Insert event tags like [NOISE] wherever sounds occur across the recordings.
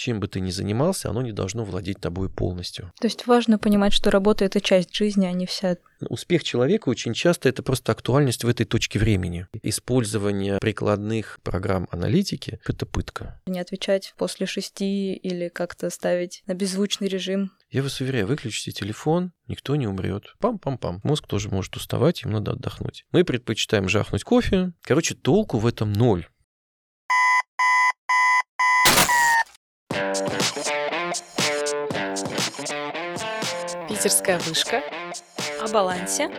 чем бы ты ни занимался, оно не должно владеть тобой полностью. То есть важно понимать, что работа — это часть жизни, а не вся. Успех человека очень часто это просто актуальность в этой точке времени. Использование прикладных программ аналитики — это пытка. Не отвечать после шести или как-то ставить на беззвучный режим. Я вас уверяю, выключите телефон, никто не умрет. Пам-пам-пам. Мозг тоже может уставать, им надо отдохнуть. Мы предпочитаем жахнуть кофе. Короче, толку в этом ноль. Питерская вышка. О балансе.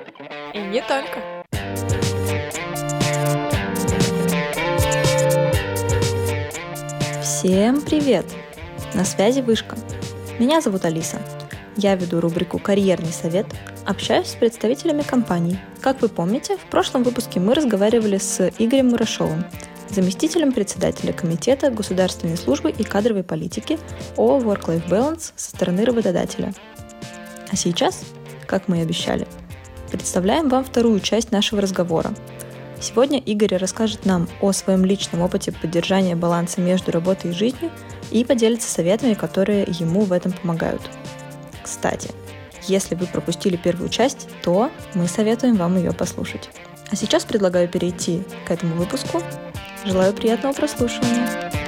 И не только. Всем привет! На связи Вышка. Меня зовут Алиса. Я веду рубрику «Карьерный совет», общаюсь с представителями компаний. Как вы помните, в прошлом выпуске мы разговаривали с Игорем Мурашовым, заместителем председателя Комитета государственной службы и кадровой политики о Work-Life Balance со стороны работодателя. А сейчас, как мы и обещали, представляем вам вторую часть нашего разговора. Сегодня Игорь расскажет нам о своем личном опыте поддержания баланса между работой и жизнью и поделится советами, которые ему в этом помогают. Кстати, если вы пропустили первую часть, то мы советуем вам ее послушать. А сейчас предлагаю перейти к этому выпуску Желаю приятного прослушивания.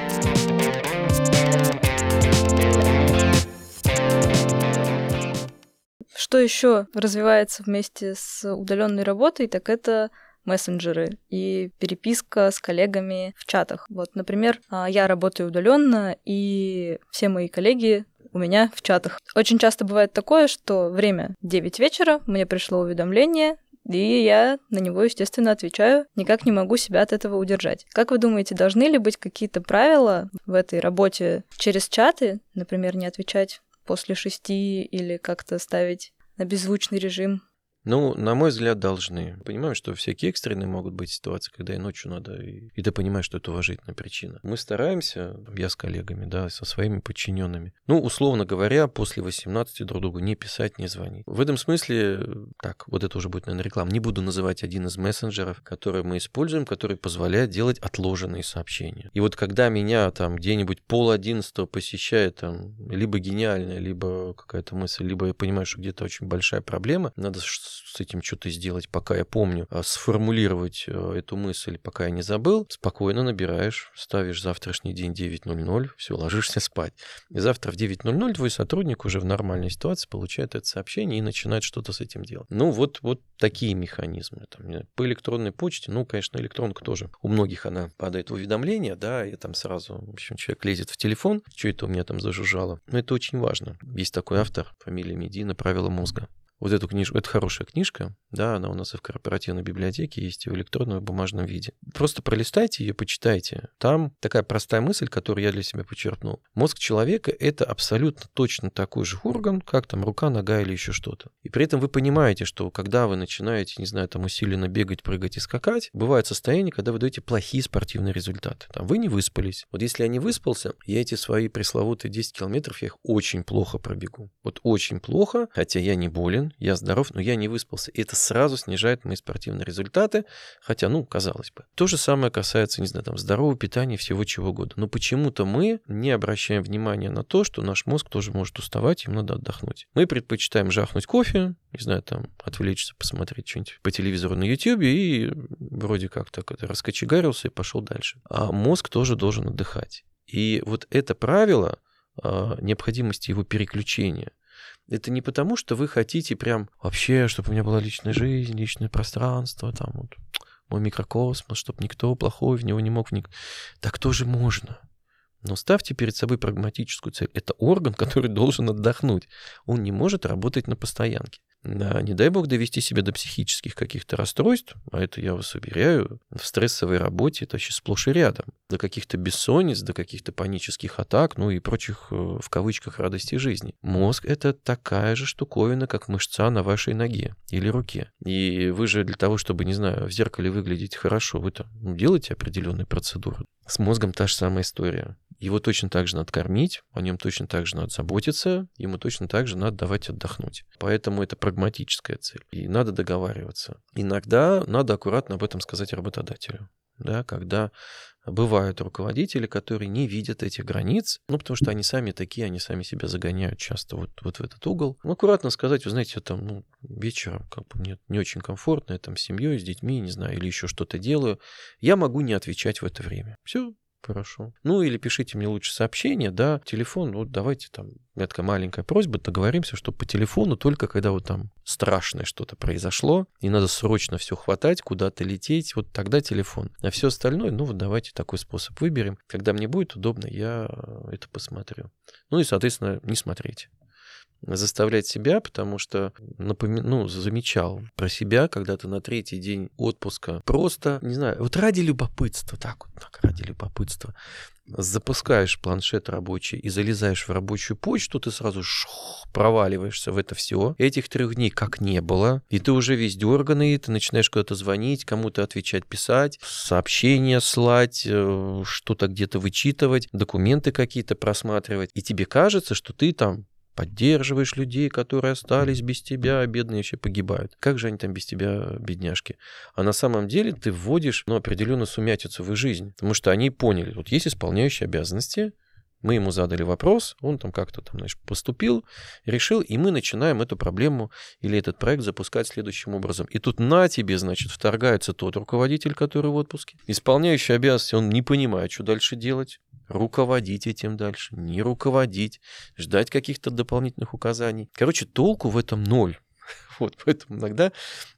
Что еще развивается вместе с удаленной работой, так это мессенджеры и переписка с коллегами в чатах. Вот, например, а, я работаю удаленно, и все мои коллеги у меня в чатах. Очень часто бывает такое, что время 9 вечера, мне пришло уведомление, и я на него, естественно, отвечаю, никак не могу себя от этого удержать. Как вы думаете, должны ли быть какие-то правила в этой работе через чаты, например, не отвечать после шести или как-то ставить на беззвучный режим? Ну, на мой взгляд, должны. Понимаем, что всякие экстренные могут быть ситуации, когда и ночью надо, и, и ты понимаешь, что это уважительная причина. Мы стараемся, я с коллегами, да, со своими подчиненными, ну, условно говоря, после 18 друг другу не писать, не звонить. В этом смысле, так, вот это уже будет, наверное, реклама. Не буду называть один из мессенджеров, который мы используем, который позволяет делать отложенные сообщения. И вот когда меня там где-нибудь пол одиннадцатого посещает там либо гениальная, либо какая-то мысль, либо я понимаю, что где-то очень большая проблема, надо с этим что-то сделать, пока я помню, а сформулировать э, эту мысль, пока я не забыл, спокойно набираешь, ставишь завтрашний день 9.00, все, ложишься спать. И завтра в 9.00 твой сотрудник уже в нормальной ситуации получает это сообщение и начинает что-то с этим делать. Ну, вот, вот такие механизмы. Там, по электронной почте, ну, конечно, электронка тоже. У многих она падает в уведомления, да, и там сразу, в общем, человек лезет в телефон, что это у меня там зажужжало. Но это очень важно. Есть такой автор, фамилия Медина, «Правила мозга» вот эту книжку. Это хорошая книжка, да, она у нас и в корпоративной библиотеке есть, и в электронном, и в бумажном виде. Просто пролистайте ее, почитайте. Там такая простая мысль, которую я для себя почерпнул. Мозг человека — это абсолютно точно такой же орган, как там рука, нога или еще что-то. И при этом вы понимаете, что когда вы начинаете, не знаю, там усиленно бегать, прыгать и скакать, бывает состояние, когда вы даете плохие спортивные результаты. Там вы не выспались. Вот если я не выспался, я эти свои пресловутые 10 километров, я их очень плохо пробегу. Вот очень плохо, хотя я не болен, я здоров, но я не выспался. И это сразу снижает мои спортивные результаты, хотя, ну, казалось бы. То же самое касается, не знаю, там, здорового питания, всего чего угодно. Но почему-то мы не обращаем внимания на то, что наш мозг тоже может уставать, им надо отдохнуть. Мы предпочитаем жахнуть кофе, не знаю, там, отвлечься, посмотреть что-нибудь по телевизору на YouTube и вроде как так это раскочегарился и пошел дальше. А мозг тоже должен отдыхать. И вот это правило, а, необходимости его переключения – это не потому, что вы хотите прям вообще, чтобы у меня была личная жизнь, личное пространство, там вот мой микрокосмос, чтобы никто плохой в него не мог вникнуть. Так тоже можно. Но ставьте перед собой прагматическую цель. Это орган, который должен отдохнуть. Он не может работать на постоянке. Да, не дай бог довести себя до психических каких-то расстройств, а это, я вас уверяю, в стрессовой работе это вообще сплошь и рядом. До каких-то бессонниц, до каких-то панических атак, ну и прочих, э, в кавычках, радостей жизни. Мозг — это такая же штуковина, как мышца на вашей ноге или руке. И вы же для того, чтобы, не знаю, в зеркале выглядеть хорошо, вы там ну, делаете определенные процедуры. С мозгом та же самая история. Его точно так же надо кормить, о нем точно так же надо заботиться, ему точно так же надо давать отдохнуть. Поэтому это прагматическая цель. И надо договариваться. Иногда надо аккуратно об этом сказать работодателю. да, когда бывают руководители, которые не видят этих границ, ну, потому что они сами такие, они сами себя загоняют часто вот, вот в этот угол. Ну, аккуратно сказать, вы знаете, там, ну, вечером как бы мне не очень комфортно, я там с семьей, с детьми, не знаю, или еще что-то делаю, я могу не отвечать в это время. Все, Хорошо. Ну или пишите мне лучше сообщение, да, телефон, вот давайте там, у меня такая маленькая просьба, договоримся, что по телефону только когда вот там страшное что-то произошло, и надо срочно все хватать, куда-то лететь, вот тогда телефон. А все остальное, ну вот давайте такой способ выберем. Когда мне будет удобно, я это посмотрю. Ну и, соответственно, не смотреть заставлять себя, потому что напоми... ну, замечал про себя, когда ты на третий день отпуска просто, не знаю, вот ради любопытства, так вот, так, ради любопытства, запускаешь планшет рабочий и залезаешь в рабочую почту, ты сразу шух, проваливаешься в это все. Этих трех дней как не было, и ты уже весь дерганый, ты начинаешь куда-то звонить, кому-то отвечать, писать, сообщения слать, э, что-то где-то вычитывать, документы какие-то просматривать, и тебе кажется, что ты там поддерживаешь людей, которые остались без тебя, а бедные вообще погибают. Как же они там без тебя, бедняжки? А на самом деле ты вводишь ну, определенную сумятицу в их жизнь, потому что они поняли, вот есть исполняющие обязанности, мы ему задали вопрос, он там как-то там, значит, поступил, решил, и мы начинаем эту проблему или этот проект запускать следующим образом. И тут на тебе, значит, вторгается тот руководитель, который в отпуске. Исполняющий обязанности, он не понимает, что дальше делать руководить этим дальше, не руководить, ждать каких-то дополнительных указаний. Короче, толку в этом ноль. [LAUGHS] Вот, поэтому иногда,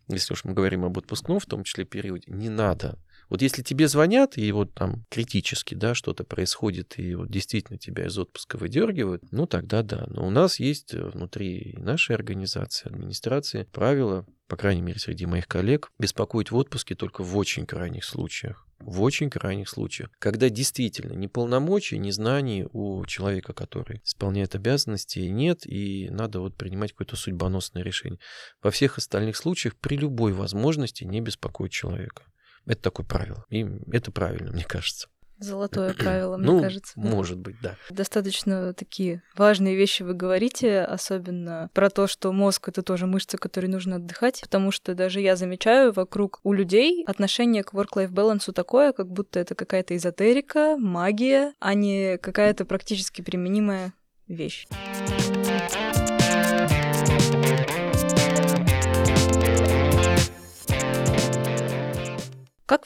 если уж мы говорим об отпускном, в том числе периоде, не надо. Вот если тебе звонят, и вот там критически, да, что-то происходит, и вот действительно тебя из отпуска выдергивают, ну тогда да. Но у нас есть внутри нашей организации, администрации правила, по крайней мере, среди моих коллег, беспокоить в отпуске только в очень крайних случаях в очень крайних случаях, когда действительно ни полномочий, ни знаний у человека, который исполняет обязанности, нет, и надо вот принимать какое-то судьбоносное решение. Во всех остальных случаях при любой возможности не беспокоить человека. Это такое правило. И это правильно, мне кажется. Золотое [CLEARS THROAT] правило, мне ну, кажется. Да. Может быть, да. Достаточно такие важные вещи вы говорите, особенно про то, что мозг это тоже мышцы, которые нужно отдыхать, потому что даже я замечаю вокруг у людей отношение к work-life balance такое, как будто это какая-то эзотерика, магия, а не какая-то практически применимая вещь.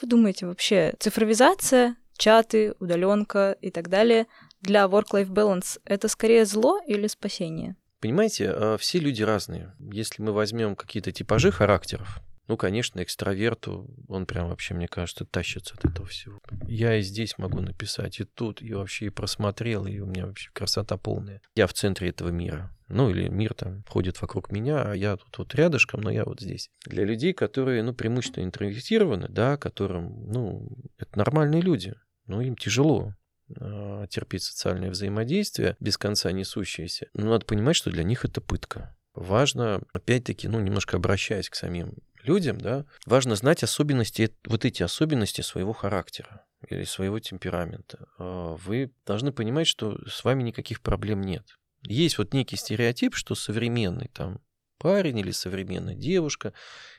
Вы думаете вообще, цифровизация чаты, удаленка и так далее, для work-life balance это скорее зло или спасение? Понимаете, а, все люди разные. Если мы возьмем какие-то типажи характеров, ну, конечно, экстраверту, он прям вообще, мне кажется, тащится от этого всего. Я и здесь могу написать, и тут, и вообще и просмотрел, и у меня вообще красота полная. Я в центре этого мира. Ну, или мир там ходит вокруг меня, а я тут вот рядышком, но я вот здесь. Для людей, которые, ну, преимущественно интровертированы, да, которым, ну, это нормальные люди ну, им тяжело а, терпеть социальное взаимодействие, без конца несущееся. Но надо понимать, что для них это пытка. Важно, опять-таки, ну, немножко обращаясь к самим людям, да, важно знать особенности, вот эти особенности своего характера или своего темперамента. А, вы должны понимать, что с вами никаких проблем нет. Есть вот некий стереотип, что современный там парень или современная девушка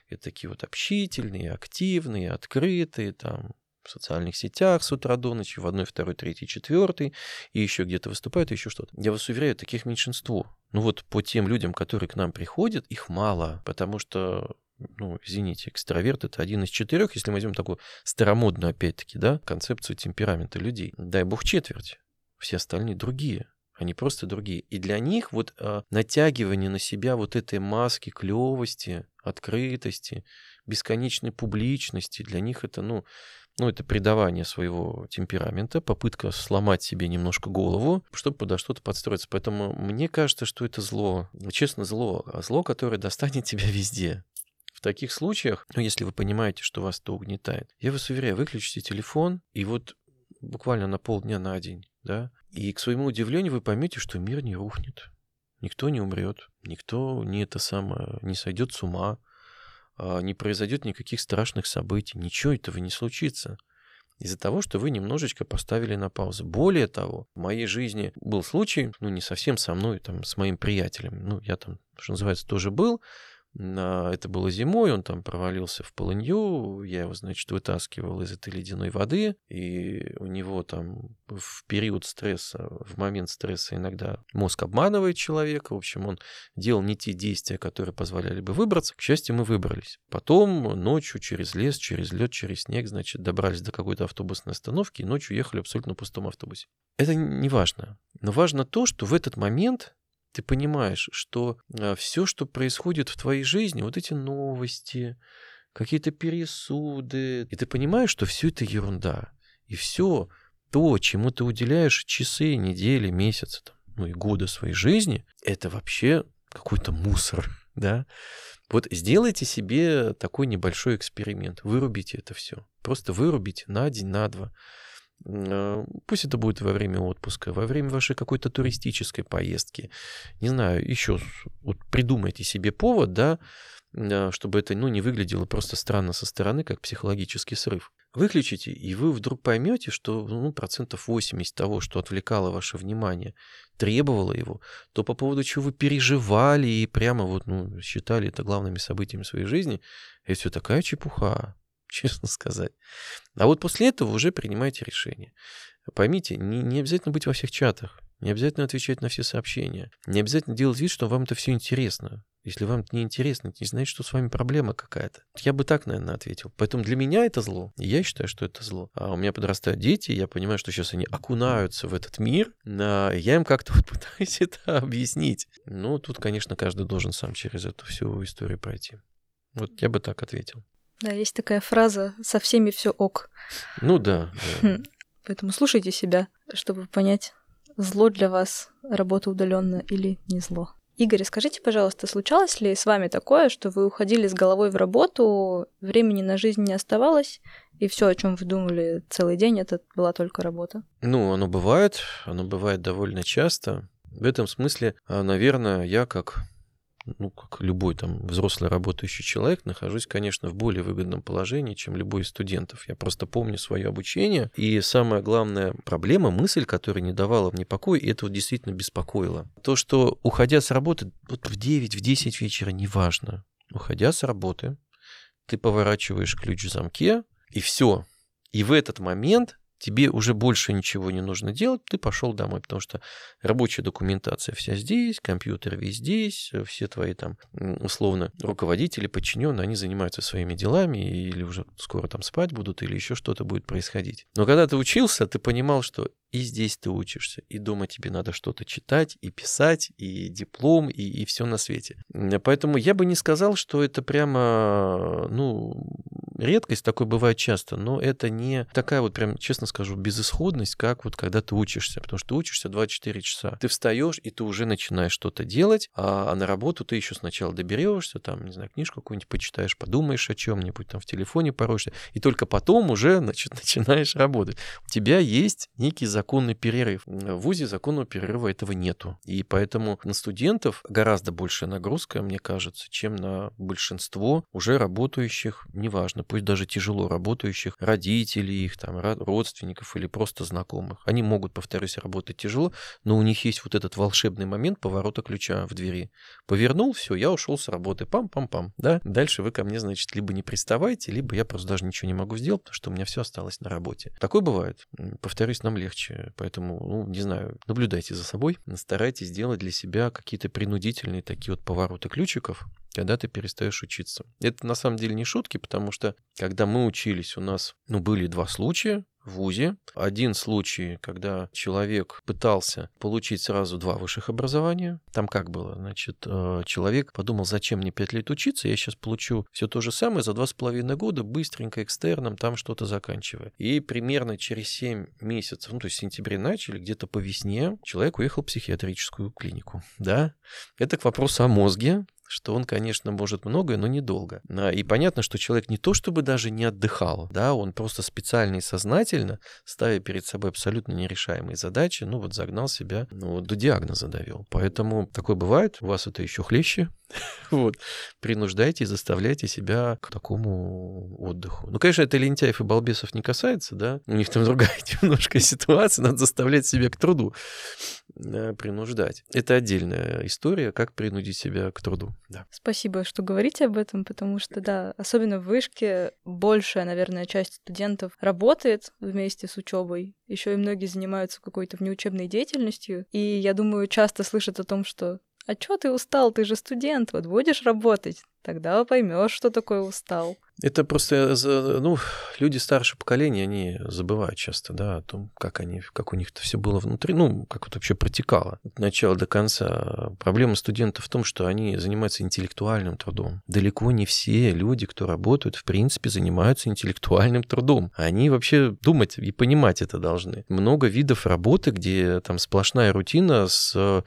это такие вот общительные, активные, открытые, там, в социальных сетях с утра до ночи, в одной, второй, третьей, четвертой, и еще где-то выступают, еще что-то. Я вас уверяю, таких меньшинство. Ну вот по тем людям, которые к нам приходят, их мало, потому что ну, извините, экстраверт это один из четырех, если мы возьмем такую старомодную, опять-таки, да, концепцию темперамента людей. Дай бог четверть. Все остальные другие. Они просто другие. И для них вот а, натягивание на себя вот этой маски клевости, открытости, бесконечной публичности, для них это, ну, ну, это предавание своего темперамента, попытка сломать себе немножко голову, чтобы подо что-то подстроиться. Поэтому мне кажется, что это зло, честно, зло, а зло, которое достанет тебя везде. В таких случаях, ну, если вы понимаете, что вас это угнетает, я вас уверяю, выключите телефон, и вот буквально на полдня на день, да, и к своему удивлению вы поймете, что мир не рухнет. Никто не умрет, никто не это самое, не сойдет с ума, а, не произойдет никаких страшных событий, ничего этого не случится. Из-за того, что вы немножечко поставили на паузу. Более того, в моей жизни был случай, ну не совсем со мной, там, с моим приятелем. Ну, я там, что называется, тоже был. Это было зимой, он там провалился в полынью, я его, значит, вытаскивал из этой ледяной воды, и у него там в период стресса, в момент стресса иногда мозг обманывает человека, в общем, он делал не те действия, которые позволяли бы выбраться. К счастью, мы выбрались. Потом ночью через лес, через лед, через снег, значит, добрались до какой-то автобусной остановки, и ночью ехали абсолютно на пустом автобусе. Это не важно. Но важно то, что в этот момент ты понимаешь, что а, все, что происходит в твоей жизни, вот эти новости, какие-то пересуды, и ты понимаешь, что все это ерунда. И все то, чему ты уделяешь часы, недели, месяцы, ну и годы своей жизни, это вообще какой-то мусор, [LAUGHS] да? Вот сделайте себе такой небольшой эксперимент, вырубите это все. Просто вырубите на день, на два. А, пусть это будет во время отпуска, во время вашей какой-то туристической поездки. Не знаю, еще вот придумайте себе повод, да, а, чтобы это ну, не выглядело просто странно со стороны, как психологический срыв. Выключите, и вы вдруг поймете, что ну, процентов 80 того, что отвлекало ваше внимание, требовало его, то по поводу чего вы переживали и прямо вот, ну, считали это главными событиями своей жизни, это все такая чепуха честно сказать. А вот после этого уже принимайте решение. Поймите, не, не обязательно быть во всех чатах, не обязательно отвечать на все сообщения, не обязательно делать вид, что вам это все интересно. Если вам это не интересно, это не значит, что с вами проблема какая-то. Я бы так, наверное, ответил. Поэтому для меня это зло. Я считаю, что это зло. А у меня подрастают дети, я понимаю, что сейчас они окунаются в этот мир. А я им как-то вот [LAUGHS] пытаюсь это объяснить. Ну, тут, конечно, каждый должен сам через эту всю историю пройти. Вот я бы так ответил. Да, есть такая фраза «со всеми все ок». Ну да. да. Хм. Поэтому слушайте себя, чтобы понять, зло для вас работа удаленно или не зло. Игорь, скажите, пожалуйста, случалось ли с вами такое, что вы уходили с головой в работу, времени на жизнь не оставалось, и все, о чем вы думали целый день, это была только работа? Ну, оно бывает, оно бывает довольно часто. В этом смысле, а, наверное, я как ну, как любой там взрослый работающий человек, нахожусь, конечно, в более выгодном положении, чем любой из студентов. Я просто помню свое обучение, и самая главная проблема, мысль, которая не давала мне покоя, и это вот действительно беспокоило. То, что уходя с работы, вот в 9, в 10 вечера, неважно, уходя с работы, ты поворачиваешь ключ в замке, и все. И в этот момент тебе уже больше ничего не нужно делать, ты пошел домой, потому что рабочая документация вся здесь, компьютер весь здесь, все твои там условно руководители, подчиненные, они занимаются своими делами или уже скоро там спать будут или еще что-то будет происходить. Но когда ты учился, ты понимал, что и здесь ты учишься, и дома тебе надо что-то читать, и писать, и диплом, и, и все на свете. Поэтому я бы не сказал, что это прямо, ну, редкость, такое бывает часто, но это не такая вот прям, честно скажу, безысходность, как вот когда ты учишься, потому что ты учишься 24 часа. Ты встаешь, и ты уже начинаешь что-то делать, а, а на работу ты еще сначала доберешься, там, не знаю, книжку какую-нибудь почитаешь, подумаешь о чем-нибудь, там в телефоне пороешься, и только потом уже значит, [LAUGHS] начинаешь работать. У тебя есть некий законный перерыв. В ВУЗе законного перерыва этого нету. И поэтому на студентов гораздо большая нагрузка, мне кажется, чем на большинство уже работающих, неважно, пусть даже тяжело работающих родителей, их там родственников или просто знакомых. Они могут, повторюсь, работать тяжело, но у них есть вот этот волшебный момент поворота ключа в двери. Повернул, все, я ушел с работы, пам-пам-пам, да. Дальше вы ко мне, значит, либо не приставайте, либо я просто даже ничего не могу сделать, потому что у меня все осталось на работе. Такое бывает. Повторюсь, нам легче, поэтому, ну, не знаю, наблюдайте за собой, старайтесь сделать для себя какие-то принудительные такие вот повороты ключиков, когда ты перестаешь учиться. Это на самом деле не шутки, потому что когда мы учились, у нас ну, были два случая в ВУЗе. Один случай, когда человек пытался получить сразу два высших образования. Там как было? Значит, э, человек подумал, зачем мне пять лет учиться, я сейчас получу все то же самое за два с половиной года, быстренько экстерном, там что-то заканчивая. И примерно через семь месяцев, ну то есть в сентябре начали, где-то по весне, человек уехал в психиатрическую клинику. Да? Это к вопросу о мозге, что он, конечно, может многое, но недолго. И понятно, что человек не то чтобы даже не отдыхал, да, он просто специально и сознательно, ставя перед собой абсолютно нерешаемые задачи, ну вот загнал себя, ну до диагноза довел. Поэтому такое бывает, у вас это еще хлеще, [LAUGHS] вот, принуждайте и заставляйте себя к такому отдыху. Ну, конечно, это лентяев и балбесов не касается, да, у них там [LAUGHS] другая [LAUGHS] немножко ситуация, надо заставлять себя к труду. Э, принуждать. Это отдельная история, как принудить себя к труду. Да. Спасибо, что говорите об этом, потому что, да, особенно в вышке большая, наверное, часть студентов работает вместе с учебой. Еще и многие занимаются какой-то внеучебной деятельностью. И я думаю, часто слышат о том, что а чё ты устал? Ты же студент, вот будешь работать, тогда поймешь, что такое устал. Это просто, ну, люди старшего поколения, они забывают часто, да, о том, как они, как у них это все было внутри, ну, как это вообще протекало от начала до конца. Проблема студентов в том, что они занимаются интеллектуальным трудом. Далеко не все люди, кто работают, в принципе, занимаются интеллектуальным трудом. Они вообще думать и понимать это должны. Много видов работы, где там сплошная рутина с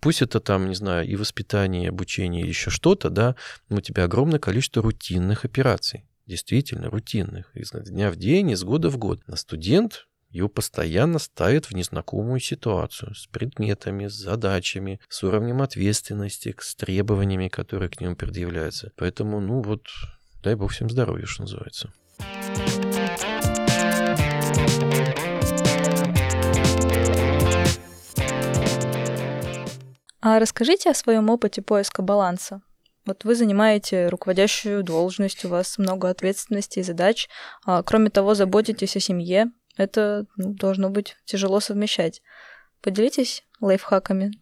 Пусть это там, не знаю, и воспитание, и обучение, и еще что-то, да, но у тебя огромное количество рутинных операций. Действительно, рутинных. Из дня в день, из года в год. А студент его постоянно ставят в незнакомую ситуацию с предметами, с задачами, с уровнем ответственности, с требованиями, которые к нему предъявляются. Поэтому, ну вот, дай бог всем здоровья, что называется. А расскажите о своем опыте поиска баланса. Вот вы занимаете руководящую должность, у вас много ответственности и задач. А, кроме того, заботитесь о семье. Это ну, должно быть тяжело совмещать. Поделитесь лайфхаками.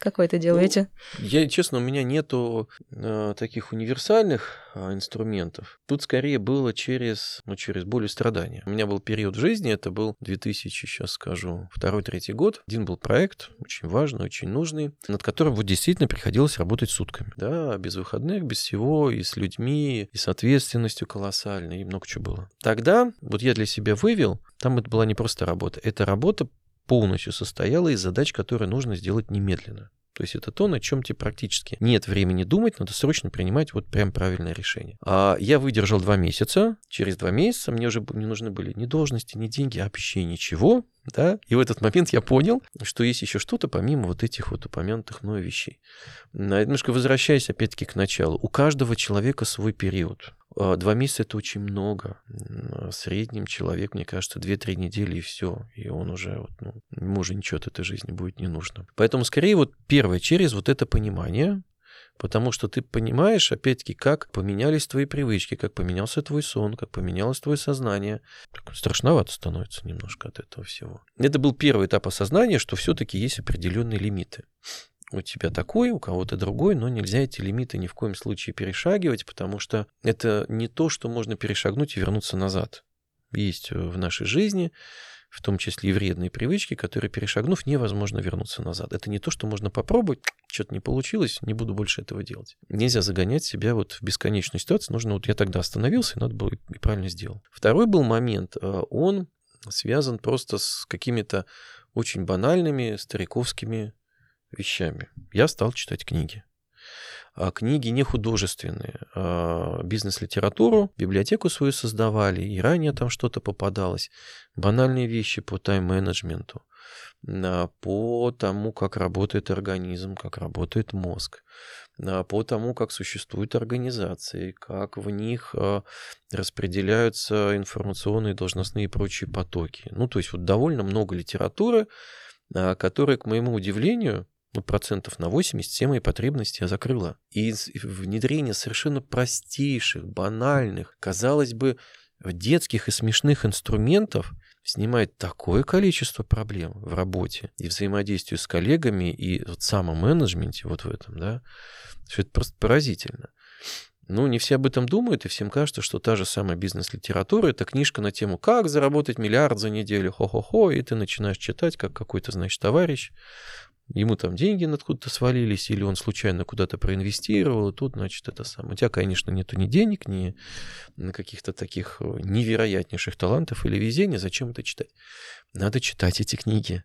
Как вы это делаете? Ну, я, честно, у меня нету э, таких универсальных э, инструментов. Тут скорее было через, ну, через боль и страдания. У меня был период в жизни, это был 2000, сейчас скажу, второй-третий год. Один был проект, очень важный, очень нужный, над которым вот действительно приходилось работать сутками. Да, без выходных, без всего, и с людьми, и с ответственностью колоссальной, и много чего было. Тогда вот я для себя вывел, там это была не просто работа, это работа полностью состояла из задач, которые нужно сделать немедленно. То есть это то, на чем тебе практически нет времени думать, надо срочно принимать вот прям правильное решение. А я выдержал два месяца. Через два месяца мне уже не нужны были ни должности, ни деньги, вообще ничего. Да? И в этот момент я понял, что есть еще что-то помимо вот этих вот упомянутых мною вещей. Немножко возвращаясь опять-таки к началу. У каждого человека свой период. А, два месяца это очень много. В среднем человек, мне кажется, 2-3 недели и все. И он уже, вот, ну, ему уже ничего от этой жизни будет не нужно. Поэтому скорее вот первое, через вот это понимание, Потому что ты понимаешь, опять-таки, как поменялись твои привычки, как поменялся твой сон, как поменялось твое сознание. Так страшновато становится немножко от этого всего. Это был первый этап осознания, что все-таки есть определенные лимиты у тебя такой, у кого-то другой, но нельзя эти лимиты ни в коем случае перешагивать, потому что это не то, что можно перешагнуть и вернуться назад. Есть в нашей жизни, в том числе и вредные привычки, которые, перешагнув, невозможно вернуться назад. Это не то, что можно попробовать, что-то не получилось, не буду больше этого делать. Нельзя загонять себя вот в бесконечную ситуацию. Нужно, вот я тогда остановился, и надо было и правильно сделал. Второй был момент, э, он связан просто с какими-то очень банальными стариковскими вещами. Я стал читать книги. А книги не художественные, а бизнес-литературу, библиотеку свою создавали, и ранее там что-то попадалось. Банальные вещи по тайм-менеджменту, а, по тому, как работает организм, как работает мозг, по тому, как существуют организации, как в них распределяются информационные, должностные и прочие потоки. Ну, то есть вот довольно много литературы, которая, к моему удивлению, ну, процентов на 80 все мои потребности я закрыла. И внедрение совершенно простейших, банальных, казалось бы, детских и смешных инструментов снимает такое количество проблем в работе и взаимодействии с коллегами, и вот самоменеджменте вот в этом, да, что это просто поразительно. Ну, не все об этом думают, и всем кажется, что та же самая бизнес-литература — это книжка на тему «Как заработать миллиард за неделю?» Хо-хо-хо, и ты начинаешь читать, как какой-то, значит, товарищ ему там деньги откуда-то свалились, или он случайно куда-то проинвестировал, и тут, значит, это самое. У тебя, конечно, нету ни денег, ни каких-то таких э, невероятнейших талантов или везения, зачем это читать? Надо читать эти книги.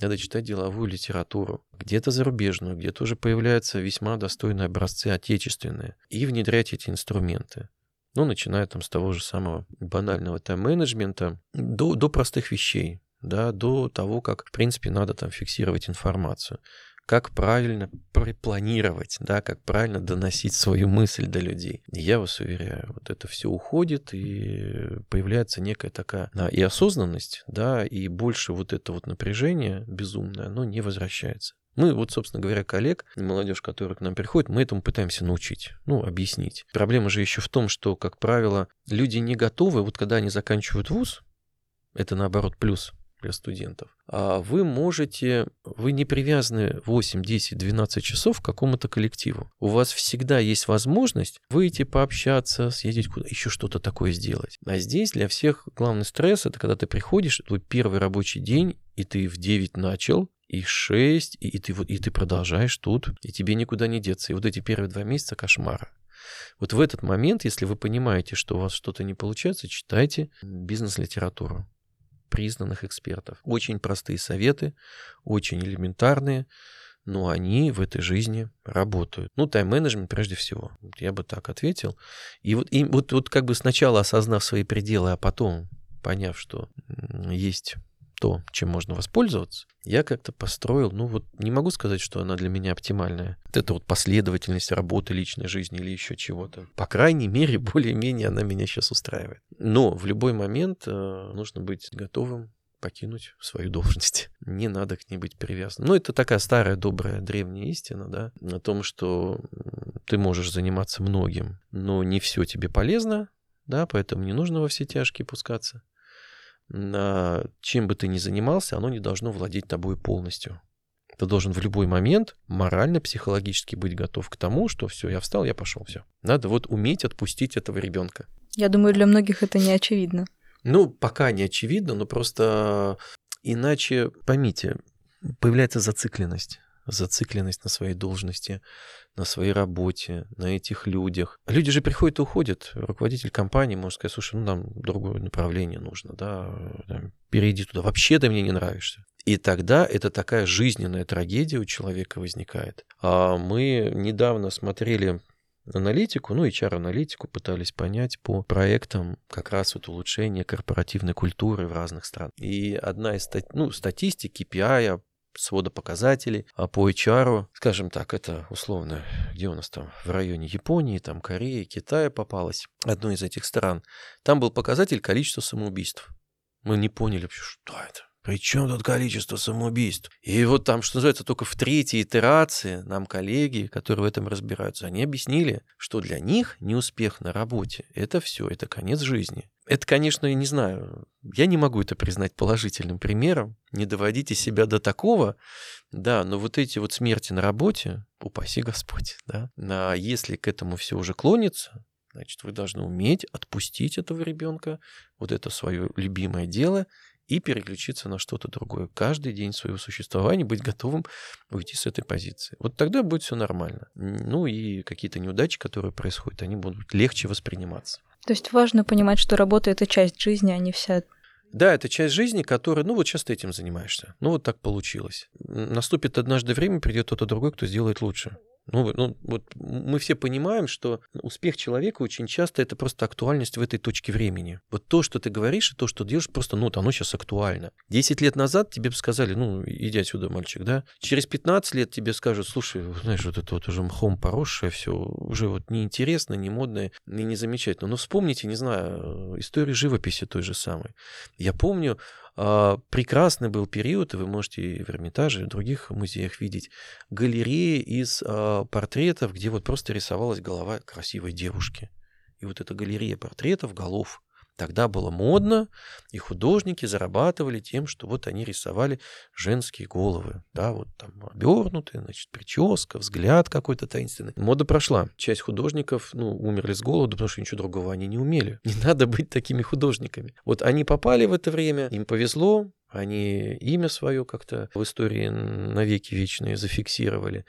Надо читать деловую литературу, где-то зарубежную, где-то уже появляются весьма достойные образцы отечественные, и внедрять эти инструменты. Ну, начиная там с того же самого банального тайм-менеджмента до, до простых вещей да, до того, как, в принципе, надо там фиксировать информацию. как правильно планировать, да, как правильно доносить свою мысль до людей. И я вас уверяю, вот это все уходит, и появляется некая такая да, и осознанность, да, и больше вот это вот напряжение безумное, оно не возвращается. Мы вот, собственно говоря, коллег, молодежь, которая к нам приходит, мы этому пытаемся научить, ну, объяснить. Проблема же еще в том, что, как правило, люди не готовы, вот когда они заканчивают вуз, это наоборот плюс для студентов, а вы можете, вы не привязаны 8, 10, 12 часов к какому-то коллективу. У вас всегда есть возможность выйти пообщаться, съездить куда еще что-то такое сделать. А здесь для всех главный стресс — это когда ты приходишь, твой первый рабочий день, и ты в 9 начал, и 6, и, и, ты, и ты продолжаешь тут, и тебе никуда не деться. И вот эти первые два месяца кошмара. Вот в этот момент, если вы понимаете, что у вас что-то не получается, читайте бизнес-литературу признанных экспертов. Очень простые советы, очень элементарные, но они в этой жизни работают. Ну, тайм-менеджмент прежде всего. Я бы так ответил. И вот, и вот, вот как бы сначала осознав свои пределы, а потом поняв, что есть то, чем можно воспользоваться, я как-то построил, ну вот не могу сказать, что она для меня оптимальная. Вот это вот последовательность работы личной жизни или еще чего-то. По крайней мере, [LAUGHS] более-менее она меня сейчас устраивает. Но в любой момент э, нужно быть готовым покинуть свою должность. [LAUGHS] Не надо к ней быть привязанным. Ну, это такая старая, добрая, древняя истина, да, о том, что ты можешь заниматься многим, но не все тебе полезно, да, поэтому не нужно во все тяжкие пускаться чем бы ты ни занимался, оно не должно владеть тобой полностью. Ты должен в любой момент морально, психологически быть готов к тому, что все, я встал, я пошел, все. Надо вот уметь отпустить этого ребенка. Я думаю, для многих это не очевидно. Ну, пока не очевидно, но просто иначе, поймите, появляется зацикленность зацикленность на своей должности, на своей работе, на этих людях. Люди же приходят и уходят. Руководитель компании может сказать, слушай, ну нам другое направление нужно, да, там, перейди туда. Вообще ты мне не нравишься. И тогда это такая жизненная трагедия у человека возникает. А мы недавно смотрели аналитику, ну, HR-аналитику пытались понять по проектам как раз вот улучшения корпоративной культуры в разных странах. И одна из стат... ну, статистик KPI свода показателей а по HR, скажем так, это условно, где у нас там, в районе Японии, там Кореи, Китая попалось, одной из этих стран, там был показатель количества самоубийств. Мы не поняли вообще, что это. Причем тут количество самоубийств? И вот там, что называется, только в третьей итерации нам коллеги, которые в этом разбираются, они объяснили, что для них неуспех на работе – это все, это конец жизни. Это, конечно, я не знаю, я не могу это признать положительным примером. Не доводите себя до такого, да, но вот эти вот смерти на работе, упаси Господь, да, а если к этому все уже клонится, значит, вы должны уметь отпустить этого ребенка, вот это свое любимое дело – и переключиться на что-то другое. Каждый день своего существования быть готовым уйти с этой позиции. Вот тогда будет все нормально. Ну и какие-то неудачи, которые происходят, они будут легче восприниматься. То есть важно понимать, что работа — это часть жизни, а не вся да, это часть жизни, которая, ну вот сейчас ты этим занимаешься. Ну вот так получилось. Наступит однажды время, придет кто-то другой, кто сделает лучше. Ну, ну, вот мы все понимаем, что успех человека очень часто это просто актуальность в этой точке времени. Вот то, что ты говоришь, и то, что делаешь, просто, ну, вот оно сейчас актуально. Десять лет назад тебе бы сказали, ну, иди отсюда, мальчик, да? Через 15 лет тебе скажут, слушай, знаешь, вот это вот уже мхом поросшее все, уже вот неинтересно, не модное и не замечательно. Но вспомните, не знаю, историю живописи той же самой. Я помню, прекрасный был период, и вы можете в Эрмитаже, в других музеях видеть галереи из а, портретов, где вот просто рисовалась голова красивой девушки. И вот эта галерея портретов голов Тогда было модно, и художники зарабатывали тем, что вот они рисовали женские головы, да, вот там обернутые, значит, прическа, взгляд какой-то таинственный. Мода прошла. Часть художников, ну, умерли с голоду, потому что ничего другого они не умели. [LAUGHS] Не надо быть такими художниками. Вот они попали в это время, им повезло, они имя свое как-то в истории навеки вечные зафиксировали.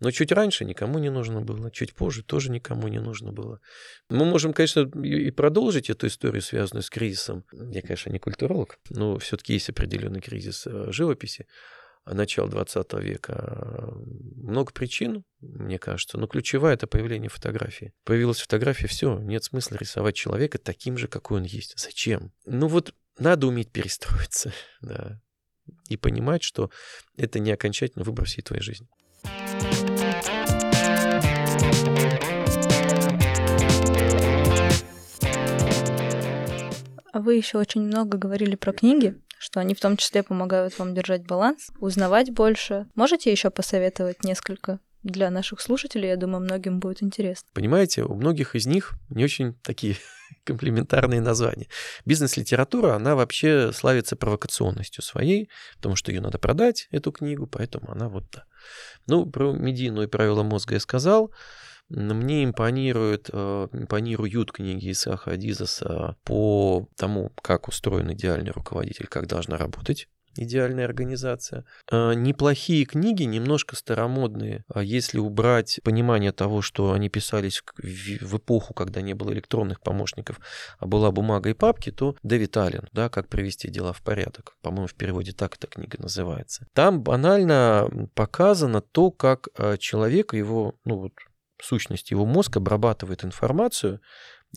Но чуть раньше никому не нужно было, чуть позже тоже никому не нужно было. Мы можем, конечно, и продолжить эту историю, связанную с кризисом. Я, конечно, не культуролог, но все-таки есть определенный кризис э, живописи начала 20 века. Много причин, мне кажется, но ключевая это появление фотографии. Появилась фотография, все, нет смысла рисовать человека таким же, какой он есть. Зачем? Ну вот надо уметь перестроиться, [LAUGHS] да. и понимать, что это не окончательный выбор всей твоей жизни. А вы еще очень много говорили про книги, что они в том числе помогают вам держать баланс, узнавать больше. Можете еще посоветовать несколько для наших слушателей, я думаю, многим будет интересно. Понимаете, у многих из них не очень такие [LAUGHS] комплементарные названия. Бизнес-литература, она вообще славится провокационностью своей, потому что ее надо продать, эту книгу, поэтому она вот да. Ну, про медийную правила мозга я сказал. Мне импонирует, э, импонируют книги Исаха Адизаса по тому, как устроен идеальный руководитель, как должна работать идеальная организация. Э, неплохие книги, немножко старомодные. А если убрать понимание того, что они писались в эпоху, когда не было электронных помощников, а была бумага и папки, то Дэвид Аллен, да, «Как привести дела в порядок». По-моему, в переводе так эта книга называется. Там банально показано то, как э, человек, его, ну вот, сущность, его мозг обрабатывает информацию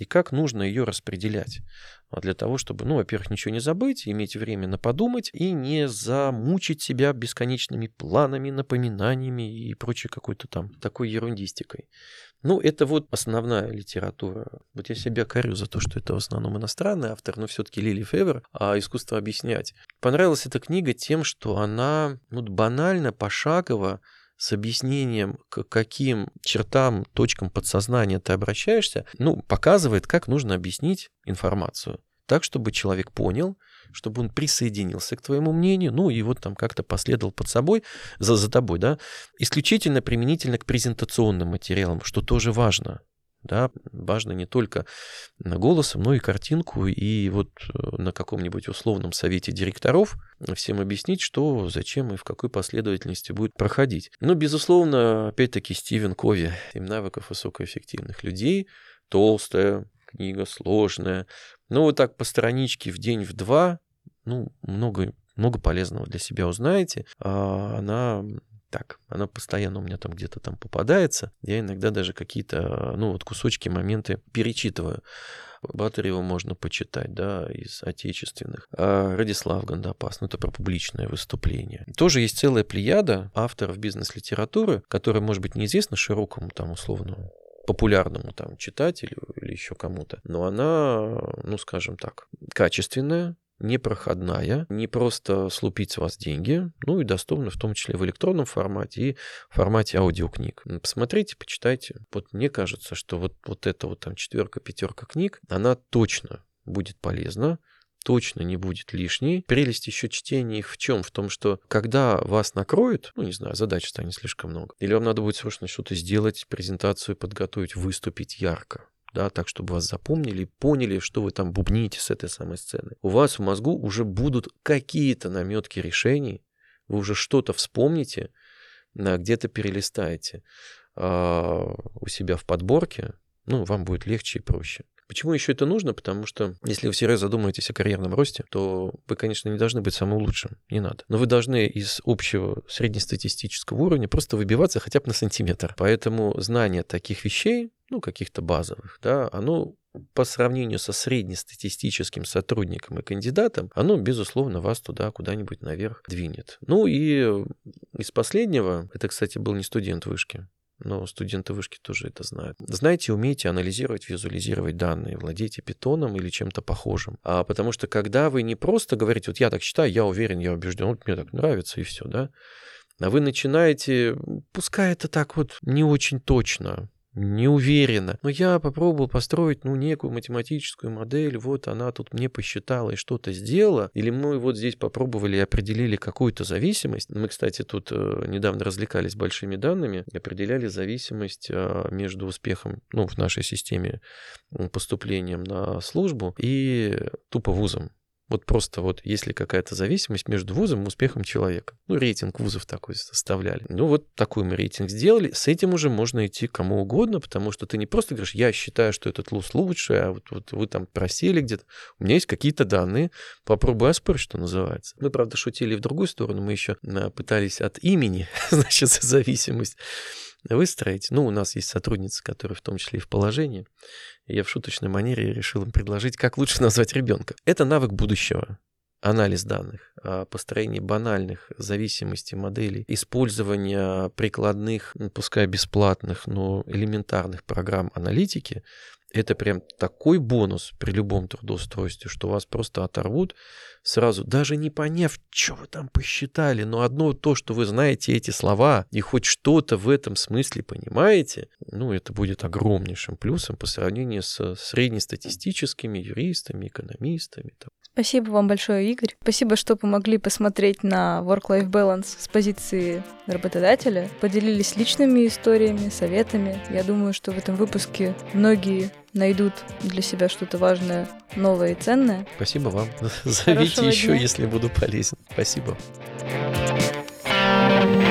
и как нужно ее распределять. А для того, чтобы, ну, во-первых, ничего не забыть, иметь время на подумать и не замучить себя бесконечными планами, напоминаниями и прочей какой-то там такой ерундистикой. Ну, это вот основная литература. Вот я себя корю за то, что это в основном иностранный автор, но все-таки Лили Февер, а искусство объяснять. Понравилась эта книга тем, что она ну, банально, пошагово с объяснением, к каким чертам, точкам подсознания ты обращаешься, ну, показывает, как нужно объяснить информацию. Так, чтобы человек понял, чтобы он присоединился к твоему мнению, ну и вот там как-то последовал под собой, за, за тобой, да, исключительно применительно к презентационным материалам, что тоже важно. Да, важно не только голосом, но и картинку. И вот э, на каком-нибудь условном совете директоров всем объяснить, что, зачем и в какой последовательности будет проходить. Но, безусловно, опять-таки Стивен Кови, «Семь навыков высокоэффективных людей», толстая книга, сложная. Ну, вот так по страничке в день, в два, ну, много много полезного для себя узнаете. А она так, она постоянно у меня там где-то там попадается. Я иногда даже какие-то, ну вот кусочки, моменты перечитываю. Батарева можно почитать, да, из отечественных. А Радислав Гандапас, ну это про публичное выступление. Тоже есть целая плеяда авторов бизнес-литературы, которая, может быть, неизвестна широкому там условно популярному там читателю или еще кому-то, но она, ну скажем так, качественная, непроходная, не просто слупить с вас деньги, ну и доступна в том числе в электронном формате и в формате аудиокниг. Посмотрите, почитайте. Вот мне кажется, что вот, вот эта вот там четверка, пятерка книг, она точно будет полезна, точно не будет лишней. Прелесть еще чтения их в чем? В том, что когда вас накроют, ну, не знаю, задач станет слишком много, или вам надо будет срочно что-то сделать, презентацию подготовить, выступить ярко, да, так, чтобы вас запомнили, поняли, что вы там бубните с этой самой сцены. У вас в мозгу уже будут какие-то наметки решений, вы уже что-то вспомните, где-то перелистаете а, у себя в подборке, ну, вам будет легче и проще. Почему еще это нужно? Потому что если вы всерьез задумаетесь о карьерном росте, то вы, конечно, не должны быть самым лучшим, не надо. Но вы должны из общего среднестатистического уровня просто выбиваться хотя бы на сантиметр. Поэтому знание таких вещей, ну, каких-то базовых, да, оно по сравнению со среднестатистическим сотрудником и кандидатом, оно, безусловно, вас туда куда-нибудь наверх двинет. Ну и из последнего, это, кстати, был не студент вышки, но студенты вышки тоже это знают. Знаете, умеете анализировать, визуализировать данные, владеете питоном или чем-то похожим. А потому что когда вы не просто говорите, вот я так считаю, я уверен, я убежден, вот мне так нравится и все, да, а вы начинаете, пускай это так вот не очень точно, не уверена. Но я попробовал построить, ну, некую математическую модель, вот она тут мне посчитала и что-то сделала, или мы вот здесь попробовали и определили какую-то зависимость. Мы, кстати, тут э, недавно развлекались большими данными, определяли зависимость э, между успехом, ну, в нашей системе поступлением на службу и тупо вузом. Вот просто вот если какая-то зависимость между вузом и успехом человека. Ну, рейтинг вузов такой составляли. Ну, вот такой мы рейтинг сделали. С этим уже можно идти кому угодно, потому что ты не просто говоришь, я считаю, что этот вуз лучше, а вот, вот вы там просели где-то. У меня есть какие-то данные, попробуй оспорить, что называется. Мы, правда, шутили в другую сторону, мы еще а, пытались от имени, [LAUGHS] значит, зависимость выстроить. Ну, у нас есть сотрудницы, которые в том числе и в положении. Я в шуточной манере решил им предложить, как лучше [LAUGHS] назвать ребенка. Это навык будущего. анализ данных, а построение банальных зависимостей моделей, использование прикладных, ну, пускай бесплатных, но элементарных программ аналитики, это прям такой бонус при любом трудоустройстве, что вас просто оторвут сразу, даже не поняв, что вы там посчитали, но одно то, что вы знаете эти слова и хоть что-то в этом смысле понимаете, ну, это будет огромнейшим плюсом по сравнению с среднестатистическими юристами, экономистами. Там. Спасибо вам большое, Игорь. Спасибо, что помогли посмотреть на work-life balance с позиции работодателя, поделились личными историями, советами. Я думаю, что в этом выпуске многие найдут для себя что-то важное, новое и ценное. Спасибо вам. [LAUGHS] Зовите Хорошего еще, если буду полезен. Спасибо. thank you